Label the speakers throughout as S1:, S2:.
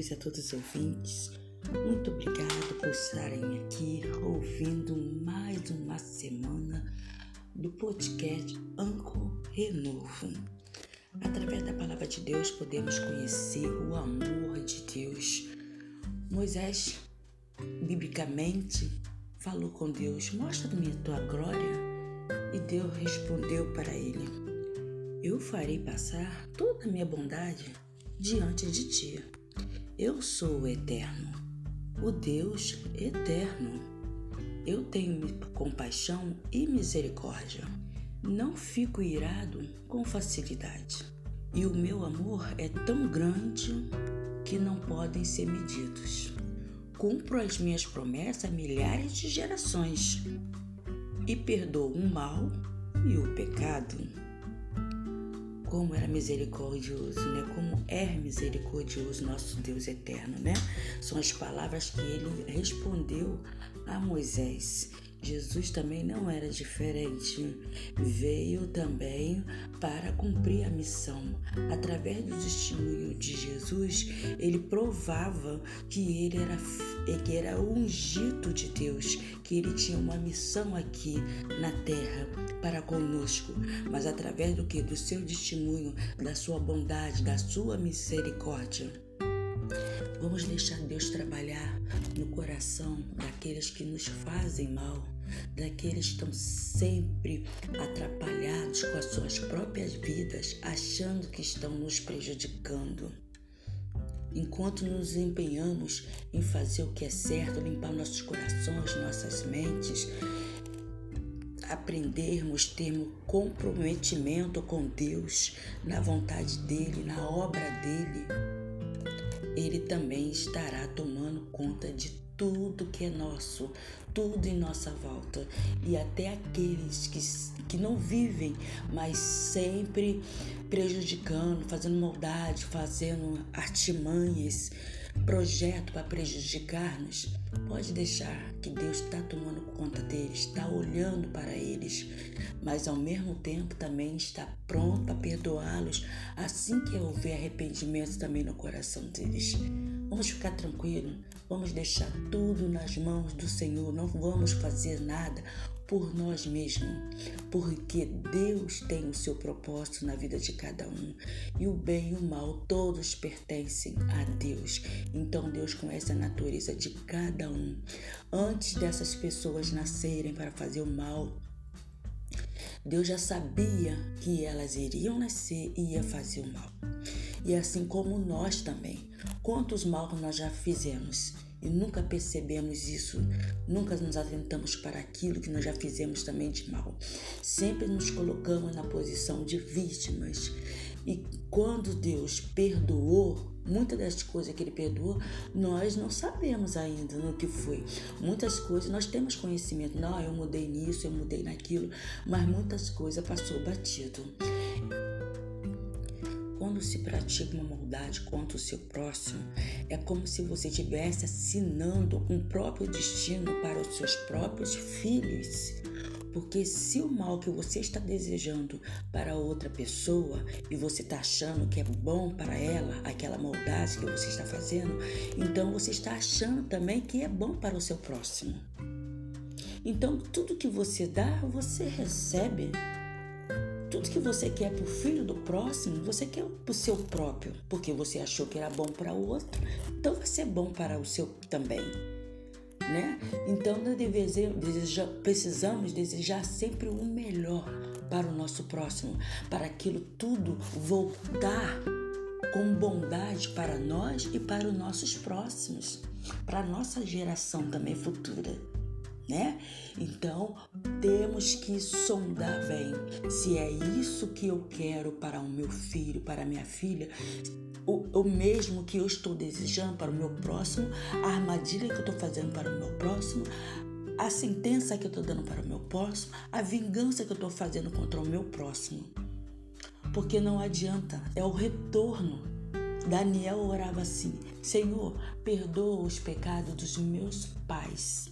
S1: Jesus a todos os ouvintes. Muito obrigado por estarem aqui ouvindo mais uma semana do podcast Anco Renovo. Através da palavra de Deus podemos conhecer o amor de Deus. Moisés, biblicamente, falou com Deus: Mostra-me a tua glória. E Deus respondeu para ele: Eu farei passar toda a minha bondade diante de ti. Eu sou o Eterno, o Deus eterno. Eu tenho compaixão e misericórdia. Não fico irado com facilidade. E o meu amor é tão grande que não podem ser medidos. Cumpro as minhas promessas a milhares de gerações e perdoo o mal e o pecado como era misericordioso, né? Como é misericordioso nosso Deus eterno, né? São as palavras que ele respondeu a Moisés. Jesus também não era diferente. Veio também para cumprir a missão. Através do testemunho de Jesus, ele provava que ele era, que era ungido de Deus, que ele tinha uma missão aqui na terra para conosco. Mas através do que? Do seu testemunho, da sua bondade, da sua misericórdia. Vamos deixar Deus trabalhar no coração daqueles que nos fazem mal, daqueles que estão sempre atrapalhados com as suas próprias vidas, achando que estão nos prejudicando. Enquanto nos empenhamos em fazer o que é certo, limpar nossos corações, nossas mentes, aprendermos, termos comprometimento com Deus, na vontade dEle, na obra dEle, ele também estará tomando conta de tudo que é nosso, tudo em nossa volta. E até aqueles que, que não vivem, mas sempre prejudicando, fazendo maldade, fazendo artimanhas, projeto para prejudicar-nos, pode deixar que Deus está tomando conta deles, está olhando para eles, mas ao mesmo tempo também está pronto para perdoá-los assim que houver arrependimento também no coração deles. Vamos ficar tranquilos, vamos deixar tudo nas mãos do Senhor, não vamos fazer nada por nós mesmos, porque Deus tem o seu propósito na vida de cada um e o bem e o mal todos pertencem a Deus. Então Deus conhece a natureza de cada um. Antes dessas pessoas nascerem para fazer o mal, Deus já sabia que elas iriam nascer e ia fazer o mal. E assim como nós também. Quantos mal nós já fizemos? E nunca percebemos isso, nunca nos atentamos para aquilo que nós já fizemos também de mal. Sempre nos colocamos na posição de vítimas. E quando Deus perdoou, muitas das coisas que Ele perdoou, nós não sabemos ainda no que foi. Muitas coisas nós temos conhecimento, não, eu mudei nisso, eu mudei naquilo, mas muitas coisas passou batido. Quando se pratica uma maldade contra o seu próximo, é como se você estivesse assinando um próprio destino para os seus próprios filhos. Porque se o mal que você está desejando para outra pessoa e você está achando que é bom para ela, aquela maldade que você está fazendo, então você está achando também que é bom para o seu próximo. Então tudo que você dá, você recebe. Tudo que você quer para o filho do próximo, você quer para o seu próprio, porque você achou que era bom para o outro, então vai ser bom para o seu também. Né? Então nós deseja, precisamos desejar sempre o melhor para o nosso próximo, para aquilo tudo voltar com bondade para nós e para os nossos próximos, para a nossa geração também futura né? Então temos que sondar bem se é isso que eu quero para o meu filho, para minha filha, o, o mesmo que eu estou desejando para o meu próximo, a armadilha que eu estou fazendo para o meu próximo, a sentença que eu estou dando para o meu próximo, a vingança que eu estou fazendo contra o meu próximo. Porque não adianta, é o retorno. Daniel orava assim: Senhor, perdoa os pecados dos meus pais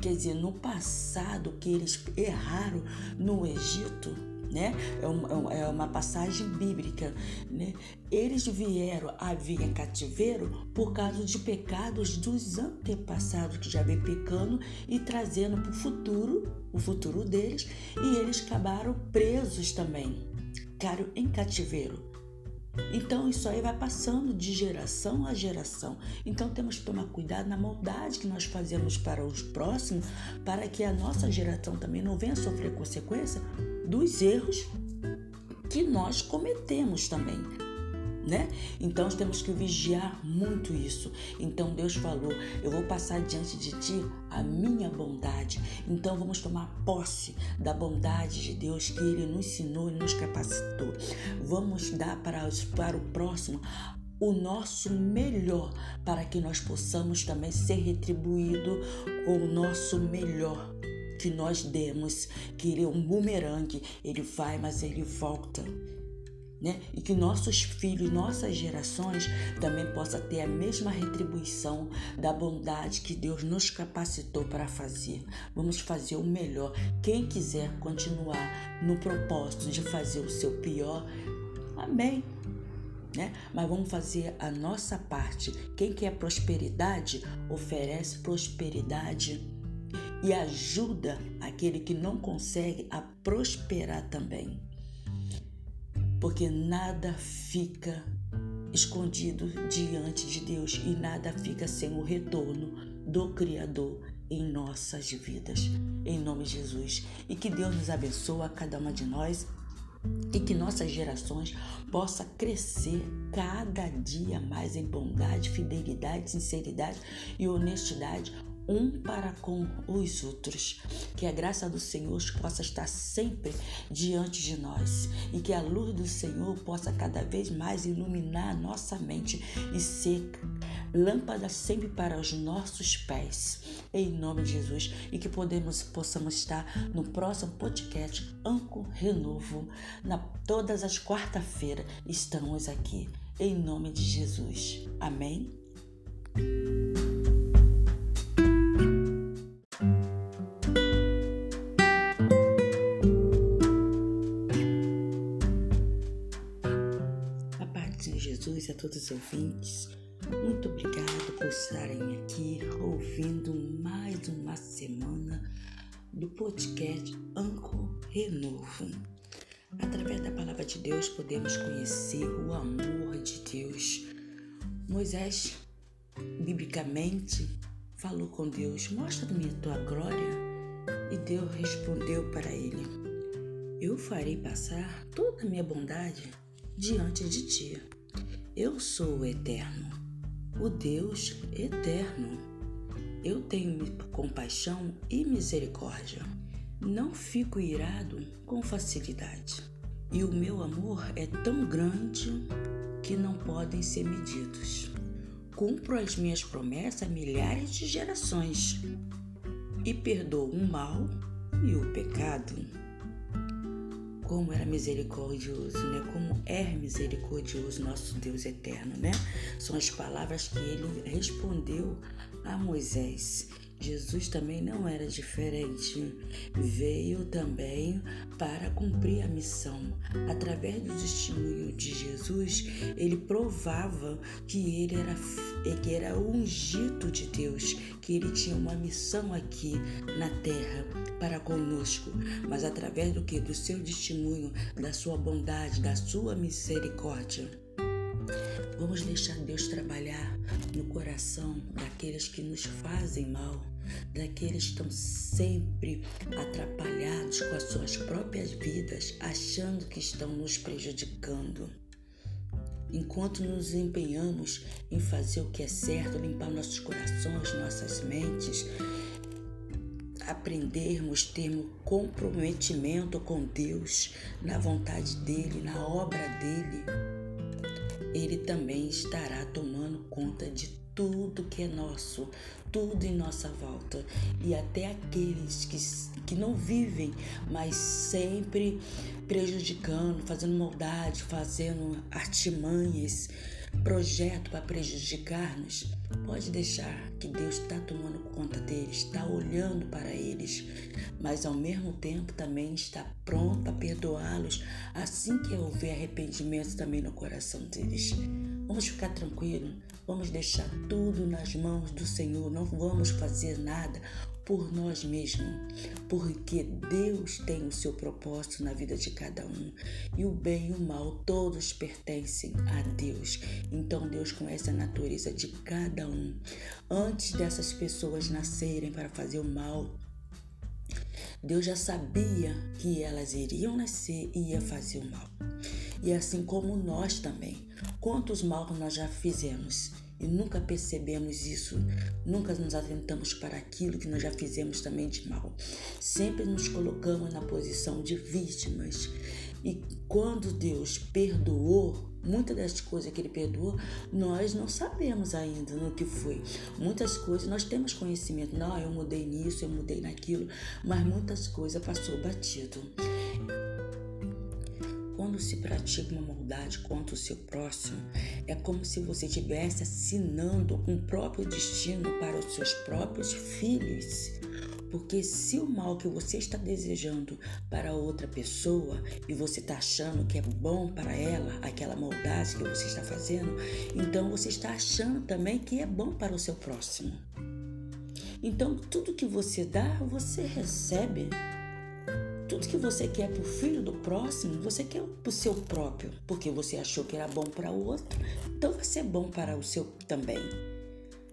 S1: Quer dizer, no passado que eles erraram no Egito, né? É, é, é uma passagem bíblica, né? Eles vieram a vir em cativeiro por causa de pecados dos antepassados que já vem pecando e trazendo para o futuro, o futuro deles, e eles acabaram presos também, ficaram em cativeiro. Então isso aí vai passando de geração a geração. Então temos que tomar cuidado na maldade que nós fazemos para os próximos, para que a nossa geração também não venha sofrer consequência dos erros que nós cometemos também. Né? Então temos que vigiar muito isso. Então Deus falou: Eu vou passar diante de ti a minha bondade. Então vamos tomar posse da bondade de Deus que Ele nos ensinou e nos capacitou. Vamos dar para, para o próximo o nosso melhor para que nós possamos também ser retribuído com o nosso melhor que nós demos, que ele é um bumerangue, ele vai, mas ele volta. Né? E que nossos filhos, nossas gerações também possam ter a mesma retribuição da bondade que Deus nos capacitou para fazer. Vamos fazer o melhor. Quem quiser continuar no propósito de fazer o seu pior, amém. Né? Mas vamos fazer a nossa parte. Quem quer prosperidade, oferece prosperidade e ajuda aquele que não consegue a prosperar também. Porque nada fica escondido diante de Deus e nada fica sem o retorno do Criador em nossas vidas. Em nome de Jesus. E que Deus nos abençoe a cada uma de nós e que nossas gerações possa crescer cada dia mais em bondade, fidelidade, sinceridade e honestidade, um para com os outros. Que a graça do Senhor possa estar sempre diante de nós e que a luz do Senhor possa cada vez mais iluminar a nossa mente e ser lâmpada sempre para os nossos pés. Em nome de Jesus e que podemos possamos estar no próximo podcast Anco Renovo na todas as quarta-feiras estamos aqui. Em nome de Jesus. Amém. Todos os ouvintes. Muito obrigado por estarem aqui ouvindo mais uma semana do podcast Anco Renovo. Através da palavra de Deus podemos conhecer o amor de Deus. Moisés, biblicamente, falou com Deus: Mostra-me a tua glória. E Deus respondeu para ele: Eu farei passar toda a minha bondade diante de ti. Eu sou o eterno, o Deus eterno. Eu tenho compaixão e misericórdia. Não fico irado com facilidade. E o meu amor é tão grande que não podem ser medidos. Cumpro as minhas promessas a milhares de gerações e perdoo o mal e o pecado como era misericordioso, né? Como é misericordioso nosso Deus eterno, né? São as palavras que ele respondeu a Moisés. Jesus também não era diferente. Veio também para cumprir a missão. Através do testemunho de Jesus, ele provava que ele era, que era ungido de Deus, que ele tinha uma missão aqui na terra para conosco. Mas através do que? Do seu testemunho, da sua bondade, da sua misericórdia. Vamos deixar Deus trabalhar no coração daqueles que nos fazem mal, daqueles que estão sempre atrapalhados com as suas próprias vidas, achando que estão nos prejudicando. Enquanto nos empenhamos em fazer o que é certo, limpar nossos corações, nossas mentes, aprendermos, termos comprometimento com Deus, na vontade dEle, na obra dEle, Ele também estará tomando conta de tudo que é nosso, tudo em nossa volta. E até aqueles que, que não vivem, mas sempre prejudicando, fazendo maldade, fazendo artimanhas projeto para prejudicar-nos, pode deixar que Deus está tomando conta deles, está olhando para eles, mas ao mesmo tempo também está pronto a perdoá-los assim que houver arrependimento também no coração deles. Vamos ficar tranquilos, vamos deixar tudo nas mãos do Senhor, não vamos fazer nada por nós mesmos, porque Deus tem o seu propósito na vida de cada um e o bem e o mal todos pertencem a Deus. Então Deus conhece a natureza de cada um. Antes dessas pessoas nascerem para fazer o mal, Deus já sabia que elas iriam nascer e ia fazer o mal. E assim como nós também. Quantos mal nós já fizemos? E nunca percebemos isso, nunca nos atentamos para aquilo que nós já fizemos também de mal. Sempre nos colocamos na posição de vítimas. E quando Deus perdoou, muitas das coisas que Ele perdoou, nós não sabemos ainda no que foi. Muitas coisas nós temos conhecimento, não, eu mudei nisso, eu mudei naquilo, mas muitas coisas passou batido. Quando se pratica uma maldade contra o seu próximo, é como se você estivesse assinando um próprio destino para os seus próprios filhos. Porque se o mal que você está desejando para outra pessoa e você está achando que é bom para ela, aquela maldade que você está fazendo, então você está achando também que é bom para o seu próximo. Então tudo que você dá, você recebe. Tudo que você quer para o filho do próximo, você quer para o seu próprio, porque você achou que era bom para o outro, então vai ser bom para o seu também.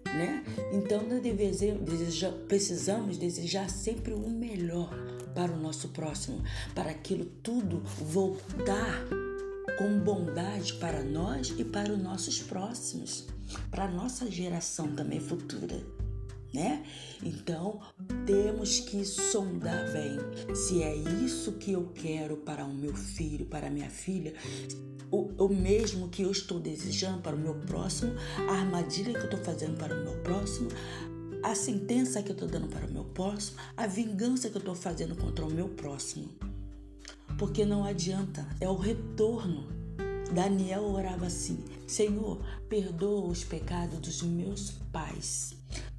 S1: Né? Então nós deseja, precisamos desejar sempre o melhor para o nosso próximo, para aquilo tudo voltar com bondade para nós e para os nossos próximos, para a nossa geração também futura né? Então temos que sondar bem se é isso que eu quero para o meu filho, para a minha filha, o, o mesmo que eu estou desejando para o meu próximo, a armadilha que eu estou fazendo para o meu próximo, a sentença que eu estou dando para o meu próximo, a vingança que eu estou fazendo contra o meu próximo. Porque não adianta, é o retorno. Daniel orava assim: Senhor, perdoa os pecados dos meus pais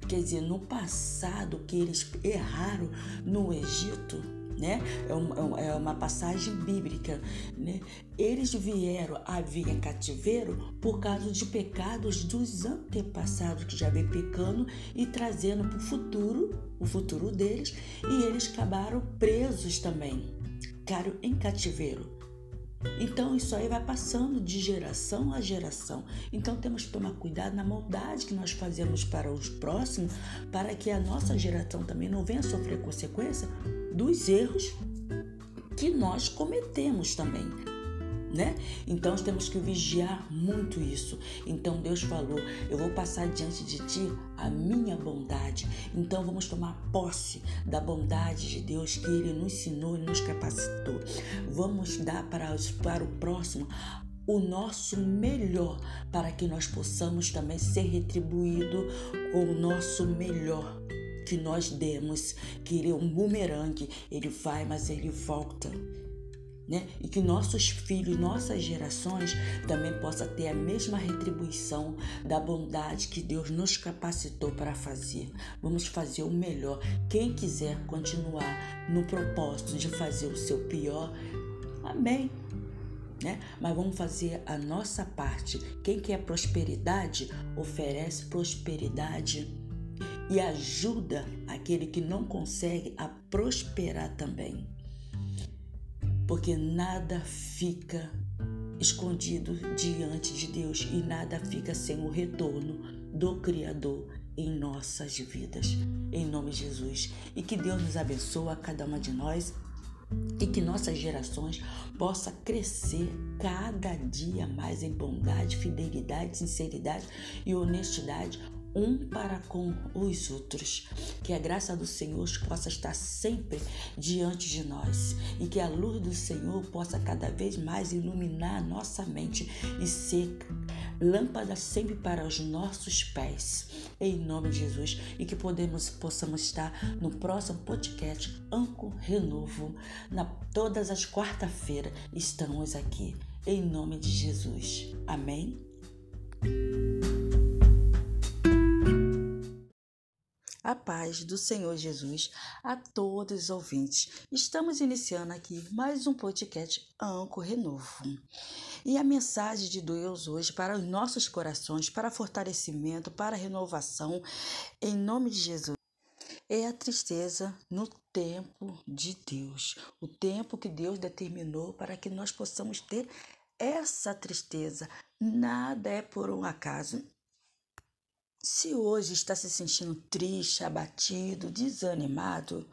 S1: Quer dizer, no passado que eles erraram no Egito, né? É uma, é uma passagem bíblica, né? Eles vieram a vir em cativeiro por causa de pecados dos antepassados que já vem pecando e trazendo para o futuro, o futuro deles, e eles acabaram presos também, ficaram em cativeiro. Então isso aí vai passando de geração a geração. Então temos que tomar cuidado na maldade que nós fazemos para os próximos, para que a nossa geração também não venha sofrer consequência dos erros que nós cometemos também né? Então temos que vigiar muito isso. Então Deus falou: Eu vou passar diante de ti a minha bondade. Então vamos tomar posse da bondade de Deus que Ele nos ensinou e nos capacitou. Vamos dar para, para o próximo o nosso melhor para que nós possamos também ser retribuído com o nosso melhor que nós demos, que ele é um bumerangue, ele vai, mas ele volta né? E que nossos filhos, nossas gerações também possam ter a mesma retribuição da bondade que Deus nos capacitou para fazer. Vamos fazer o melhor. Quem quiser continuar no propósito de fazer o seu pior, amém. Né? Mas vamos fazer a nossa parte. Quem quer prosperidade, oferece prosperidade e ajuda aquele que não consegue a prosperar também porque nada fica escondido diante de Deus e nada fica sem o retorno do Criador em nossas vidas. Em nome de Jesus. E que Deus nos abençoe a cada uma de nós e que nossas gerações possa crescer cada dia mais em bondade, fidelidade, sinceridade e honestidade um para com os outros. Que a graça do Senhor possa estar sempre diante de nós e que a luz do Senhor possa cada vez mais iluminar a nossa mente e ser lâmpada sempre para os nossos pés. Em nome de Jesus e que podemos possamos estar no próximo podcast Anco Renovo na todas as quarta-feiras estamos aqui. Em nome de Jesus. Amém. A paz do Senhor Jesus a todos os ouvintes. Estamos iniciando aqui mais um podcast Anco Renovo. E a mensagem de Deus hoje para os nossos corações, para fortalecimento, para renovação, em nome de Jesus, é a tristeza no tempo de Deus. O tempo que Deus determinou para que nós possamos ter essa tristeza. Nada é por um acaso. Se hoje está se sentindo triste, abatido, desanimado,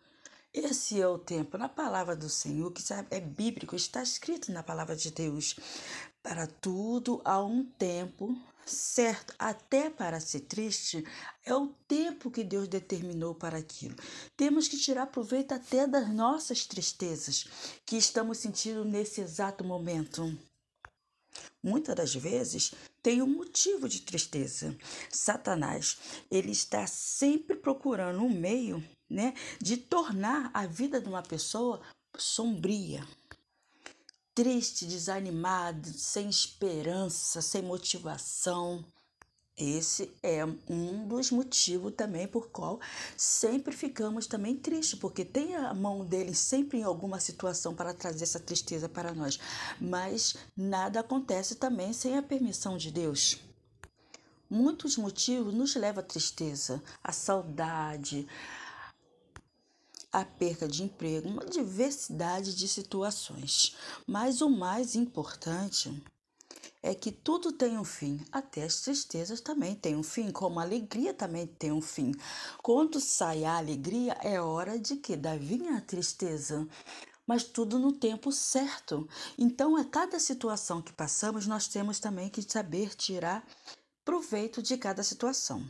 S1: esse é o tempo, na palavra do Senhor, que é bíblico, está escrito na palavra de Deus. Para tudo há um tempo certo, até para ser triste, é o tempo que Deus determinou para aquilo. Temos que tirar proveito até das nossas tristezas que estamos sentindo nesse exato momento. Muitas das vezes tem um motivo de tristeza. Satanás, ele está sempre procurando um meio, né, de tornar a vida de uma pessoa sombria, triste, desanimada, sem esperança, sem motivação. Esse é um dos motivos também por qual sempre ficamos também tristes, porque tem a mão dele sempre em alguma situação para trazer essa tristeza para nós. Mas nada acontece também sem a permissão de Deus. Muitos motivos nos levam à tristeza, à saudade, à perda de emprego, uma diversidade de situações. Mas o mais importante é que tudo tem um fim, até as tristezas também têm um fim, como a alegria também tem um fim. Quando sai a alegria, é hora de que da vinha a tristeza mas tudo no tempo certo. Então, a cada situação que passamos, nós temos também que saber tirar proveito de cada situação.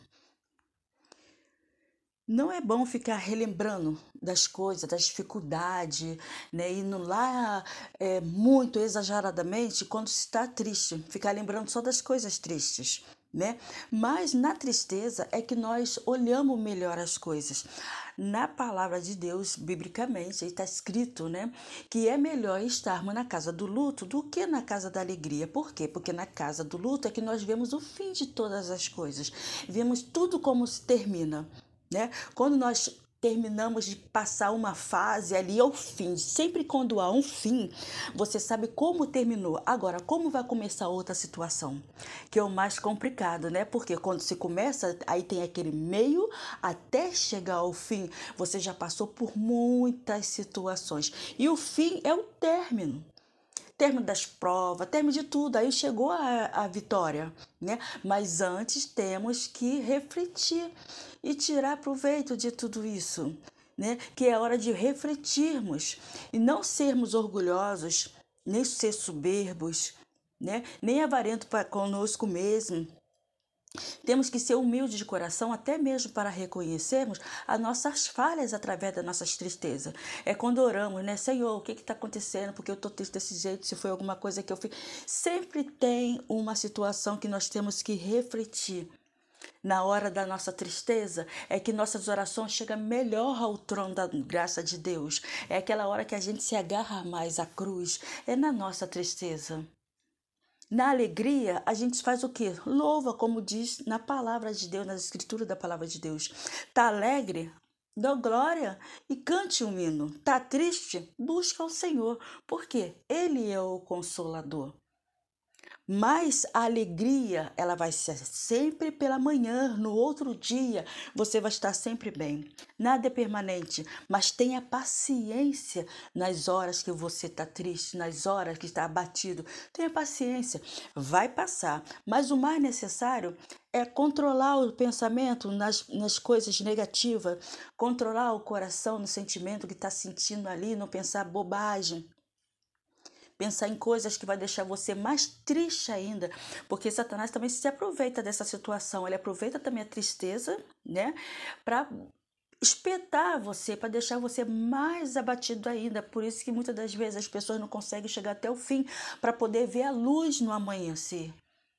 S1: Não é bom ficar relembrando das coisas, das dificuldades, né? Indo lá é, muito exageradamente quando se está triste, ficar lembrando só das coisas tristes, né? Mas na tristeza é que nós olhamos melhor as coisas. Na palavra de Deus, biblicamente, está escrito, né, que é melhor estarmos na casa do luto do que na casa da alegria. Por quê? Porque na casa do luto é que nós vemos o fim de todas as coisas, vemos tudo como se termina né? Quando nós terminamos de passar uma fase ali ao fim, sempre quando há um fim, você sabe como terminou. Agora, como vai começar outra situação? Que é o mais complicado, né? Porque quando se começa, aí tem aquele meio até chegar ao fim, você já passou por muitas situações. E o fim é o término término das provas, término de tudo, aí chegou a, a vitória, né? Mas antes temos que refletir e tirar proveito de tudo isso, né? Que é hora de refletirmos e não sermos orgulhosos, nem ser soberbos, né? Nem avarento para conosco mesmo, temos que ser humildes de coração, até mesmo para reconhecermos as nossas falhas através das nossas tristezas. É quando oramos, né? Senhor, o que está acontecendo? Porque eu estou triste desse jeito? Se foi alguma coisa que eu fiz. Sempre tem uma situação que nós temos que refletir. Na hora da nossa tristeza, é que nossas orações chegam melhor ao trono da graça de Deus. É aquela hora que a gente se agarra mais à cruz. É na nossa tristeza. Na alegria, a gente faz o quê? Louva, como diz na palavra de Deus, na escritura da palavra de Deus. Tá alegre? Dá glória e cante um hino. Tá triste? Busca o Senhor, porque Ele é o consolador. Mas a alegria, ela vai ser sempre pela manhã, no outro dia, você vai estar sempre bem. Nada é permanente, mas tenha paciência nas horas que você está triste, nas horas que está abatido. Tenha paciência, vai passar. Mas o mais necessário é controlar o pensamento nas, nas coisas negativas, controlar o coração no sentimento que está sentindo ali, não pensar bobagem pensar em coisas que vai deixar você mais triste ainda, porque Satanás também se aproveita dessa situação, ele aproveita também a tristeza, né, para espetar você, para deixar você mais abatido ainda. Por isso que muitas das vezes as pessoas não conseguem chegar até o fim para poder ver a luz no amanhecer.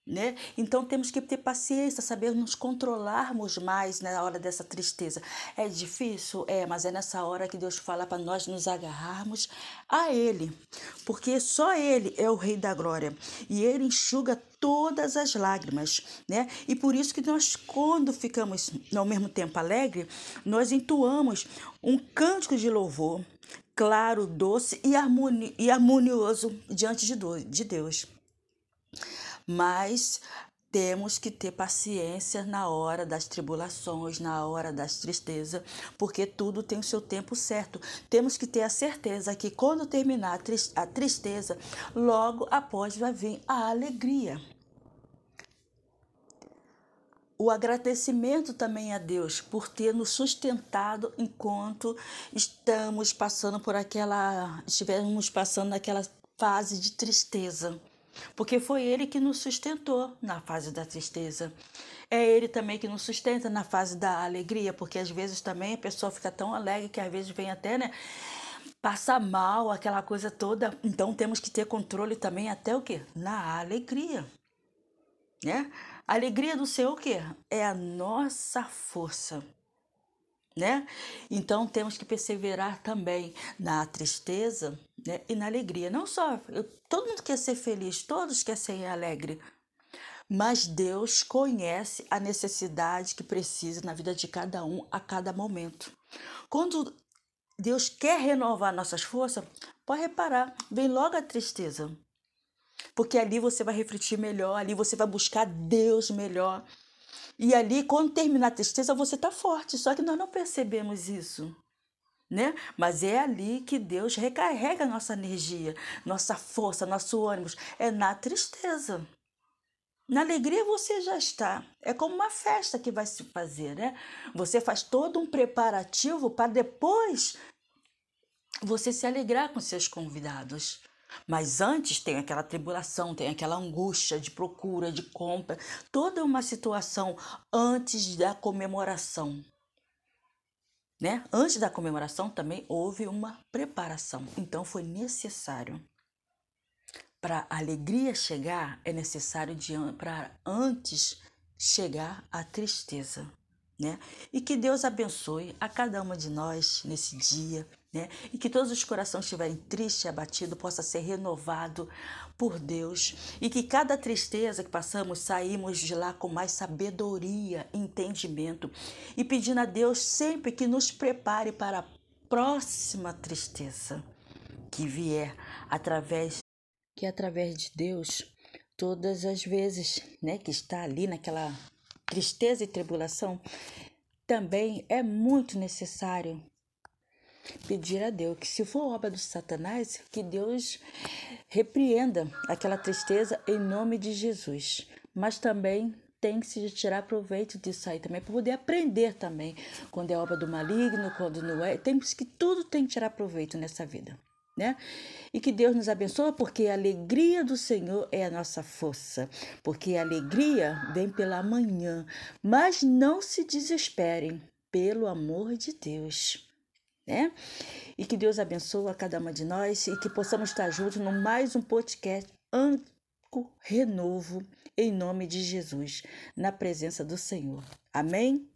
S1: Né? Então temos que ter paciência, saber nos controlarmos mais na hora dessa tristeza. É difícil, é, mas é nessa hora que Deus fala para nós nos agarrarmos a Ele, porque só Ele é o Rei da Glória e Ele enxuga todas as lágrimas, né? E por isso que nós, quando ficamos ao mesmo tempo alegre, nós entoamos um cântico de louvor claro, doce e, harmonioso diante de Deus mas temos que ter paciência na hora das tribulações, na hora das tristezas, porque tudo tem o seu tempo certo. Temos que ter a certeza que quando terminar a tristeza, logo após vai vir a alegria. O agradecimento também a Deus por ter nos sustentado enquanto estamos passando por aquela, estivermos passando naquela fase de tristeza porque foi Ele que nos sustentou na fase da tristeza. É Ele também que nos sustenta na fase da alegria, porque às vezes também a pessoa fica tão alegre que às vezes vem até, né? Passa mal, aquela coisa toda. Então temos que ter controle também até o quê? Na alegria. Né? A alegria do Senhor o quê? É a nossa força né? Então temos que perseverar também na tristeza né? e na alegria. Não só, eu, todo mundo quer ser feliz, todos querem ser alegre, mas Deus conhece a necessidade que precisa na vida de cada um a cada momento. Quando Deus quer renovar nossas forças, pode reparar, vem logo a tristeza. Porque ali você vai refletir melhor, ali você vai buscar Deus melhor. E ali, quando terminar a tristeza, você está forte. Só que nós não percebemos isso. Né? Mas é ali que Deus recarrega nossa energia, nossa força, nosso ânimo. É na tristeza. Na alegria você já está. É como uma festa que vai se fazer, né? Você faz todo um preparativo para depois você se alegrar com seus convidados. Mas antes tem aquela tribulação, tem aquela angústia de procura, de compra, toda uma situação antes da comemoração. Né? Antes da comemoração também houve uma preparação. Então foi necessário. Para a alegria chegar, é necessário para antes chegar a tristeza. Né? E que Deus abençoe a cada uma de nós nesse dia, né? E que todos os corações estiverem tristes e abatidos possa ser renovado por Deus e que cada tristeza que passamos saímos de lá com mais sabedoria, entendimento e pedindo a Deus sempre que nos prepare para a próxima tristeza que vier através que através de Deus todas as vezes, né, que está ali naquela tristeza e tribulação, também é muito necessário pedir a Deus que, se for obra do Satanás, que Deus repreenda aquela tristeza em nome de Jesus. Mas também tem que se tirar proveito disso aí também, para poder aprender também quando é obra do maligno, quando não é. Temos que tudo tem que tirar proveito nessa vida. Né? E que Deus nos abençoe, porque a alegria do Senhor é a nossa força, porque a alegria vem pela manhã. Mas não se desesperem, pelo amor de Deus né? E que Deus abençoe a cada uma de nós e que possamos estar juntos no mais um podcast Anco Renovo, em nome de Jesus, na presença do Senhor. Amém?